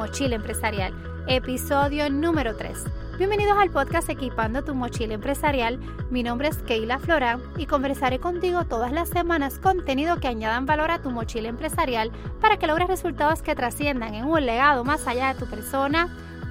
mochila empresarial, episodio número 3. Bienvenidos al podcast Equipando tu mochila empresarial. Mi nombre es Keila Florán y conversaré contigo todas las semanas contenido que añadan valor a tu mochila empresarial para que logres resultados que trasciendan en un legado más allá de tu persona,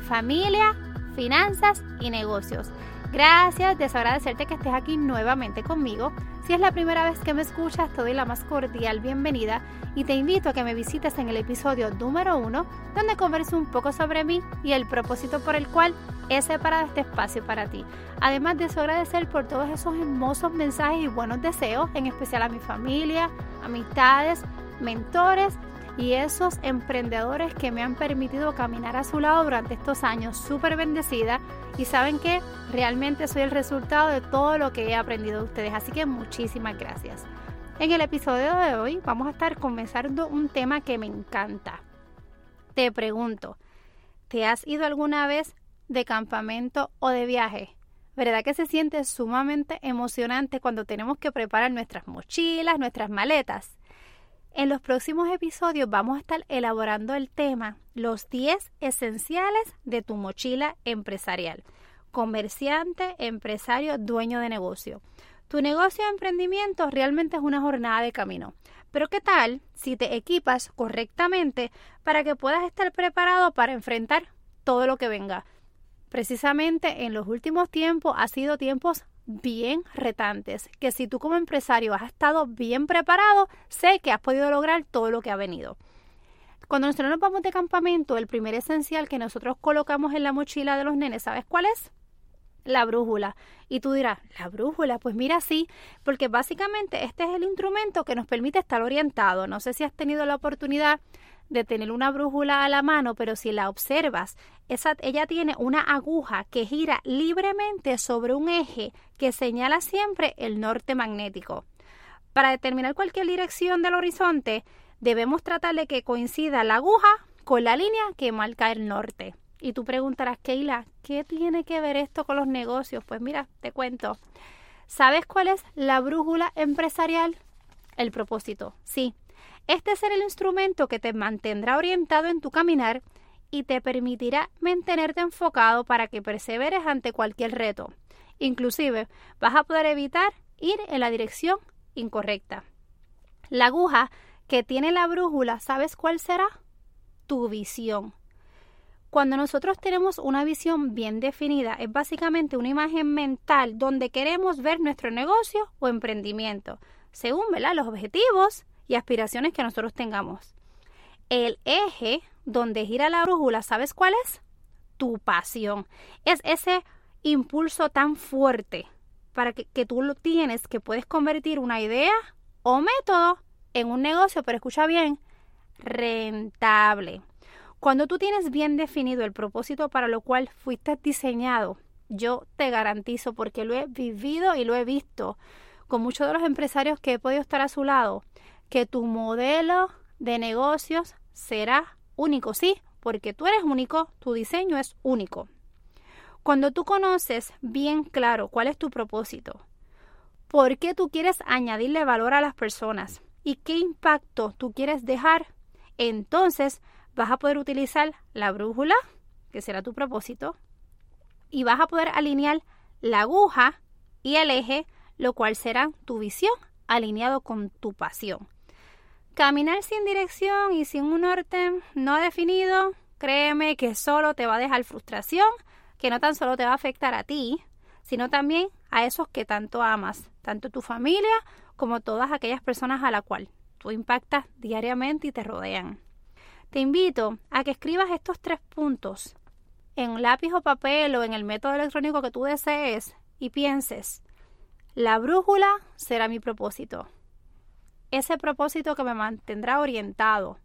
familia, finanzas y negocios. Gracias, deseo agradecerte que estés aquí nuevamente conmigo. Si es la primera vez que me escuchas, te doy la más cordial bienvenida y te invito a que me visites en el episodio número uno, donde converso un poco sobre mí y el propósito por el cual he separado este espacio para ti. Además, deseo agradecer por todos esos hermosos mensajes y buenos deseos, en especial a mi familia, amistades, mentores y esos emprendedores que me han permitido caminar a su lado durante estos años, súper bendecida. Y saben que realmente soy el resultado de todo lo que he aprendido de ustedes. Así que muchísimas gracias. En el episodio de hoy vamos a estar comenzando un tema que me encanta. Te pregunto, ¿te has ido alguna vez de campamento o de viaje? ¿Verdad que se siente sumamente emocionante cuando tenemos que preparar nuestras mochilas, nuestras maletas? En los próximos episodios vamos a estar elaborando el tema los 10 esenciales de tu mochila empresarial. Comerciante, empresario, dueño de negocio. Tu negocio de emprendimiento realmente es una jornada de camino. Pero ¿qué tal si te equipas correctamente para que puedas estar preparado para enfrentar todo lo que venga? Precisamente en los últimos tiempos ha sido tiempos bien retantes, que si tú como empresario has estado bien preparado, sé que has podido lograr todo lo que ha venido. Cuando nosotros nos vamos de campamento, el primer esencial que nosotros colocamos en la mochila de los nenes, ¿sabes cuál es? La brújula. Y tú dirás, ¿la brújula? Pues mira, sí, porque básicamente este es el instrumento que nos permite estar orientado. No sé si has tenido la oportunidad de tener una brújula a la mano, pero si la observas, esa, ella tiene una aguja que gira libremente sobre un eje que señala siempre el norte magnético. Para determinar cualquier dirección del horizonte, debemos tratar de que coincida la aguja con la línea que marca el norte. Y tú preguntarás, Keila, ¿qué tiene que ver esto con los negocios? Pues mira, te cuento. ¿Sabes cuál es la brújula empresarial? El propósito. Sí, este será el instrumento que te mantendrá orientado en tu caminar y te permitirá mantenerte enfocado para que perseveres ante cualquier reto. Inclusive vas a poder evitar ir en la dirección incorrecta. La aguja que tiene la brújula, ¿sabes cuál será? Tu visión. Cuando nosotros tenemos una visión bien definida, es básicamente una imagen mental donde queremos ver nuestro negocio o emprendimiento, según los objetivos y aspiraciones que nosotros tengamos. El eje donde gira la brújula, ¿sabes cuál es? Tu pasión. Es ese impulso tan fuerte para que, que tú lo tienes que puedes convertir una idea o método en un negocio, pero escucha bien, rentable. Cuando tú tienes bien definido el propósito para lo cual fuiste diseñado, yo te garantizo, porque lo he vivido y lo he visto con muchos de los empresarios que he podido estar a su lado, que tu modelo de negocios será único, sí, porque tú eres único, tu diseño es único. Cuando tú conoces bien claro cuál es tu propósito, por qué tú quieres añadirle valor a las personas y qué impacto tú quieres dejar, entonces vas a poder utilizar la brújula, que será tu propósito, y vas a poder alinear la aguja y el eje, lo cual será tu visión alineado con tu pasión. Caminar sin dirección y sin un norte no definido, créeme que solo te va a dejar frustración, que no tan solo te va a afectar a ti, sino también a esos que tanto amas, tanto tu familia como todas aquellas personas a la cual tú impactas diariamente y te rodean. Te invito a que escribas estos tres puntos en lápiz o papel o en el método electrónico que tú desees y pienses, la brújula será mi propósito ese propósito que me mantendrá orientado.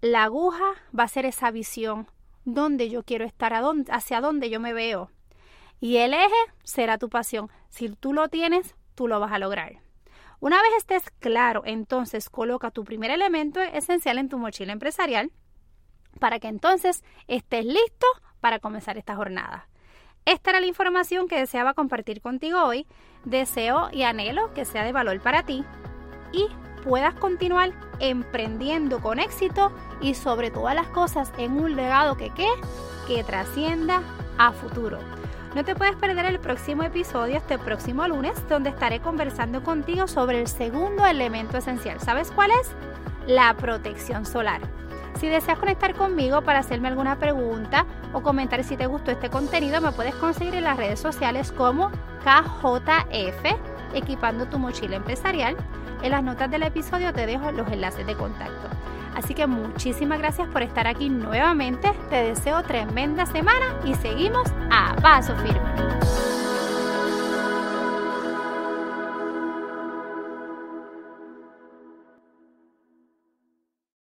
La aguja va a ser esa visión, donde yo quiero estar, hacia dónde yo me veo. Y el eje será tu pasión. Si tú lo tienes, tú lo vas a lograr. Una vez estés claro, entonces coloca tu primer elemento esencial en tu mochila empresarial para que entonces estés listo para comenzar esta jornada. Esta era la información que deseaba compartir contigo hoy. Deseo y anhelo que sea de valor para ti y puedas continuar emprendiendo con éxito y sobre todas las cosas en un legado que ¿qué? que trascienda a futuro. No te puedes perder el próximo episodio este próximo lunes donde estaré conversando contigo sobre el segundo elemento esencial. ¿Sabes cuál es? La protección solar. Si deseas conectar conmigo para hacerme alguna pregunta o comentar si te gustó este contenido, me puedes conseguir en las redes sociales como KJF, equipando tu mochila empresarial. En las notas del episodio te dejo los enlaces de contacto. Así que muchísimas gracias por estar aquí nuevamente. Te deseo tremenda semana y seguimos a paso firme.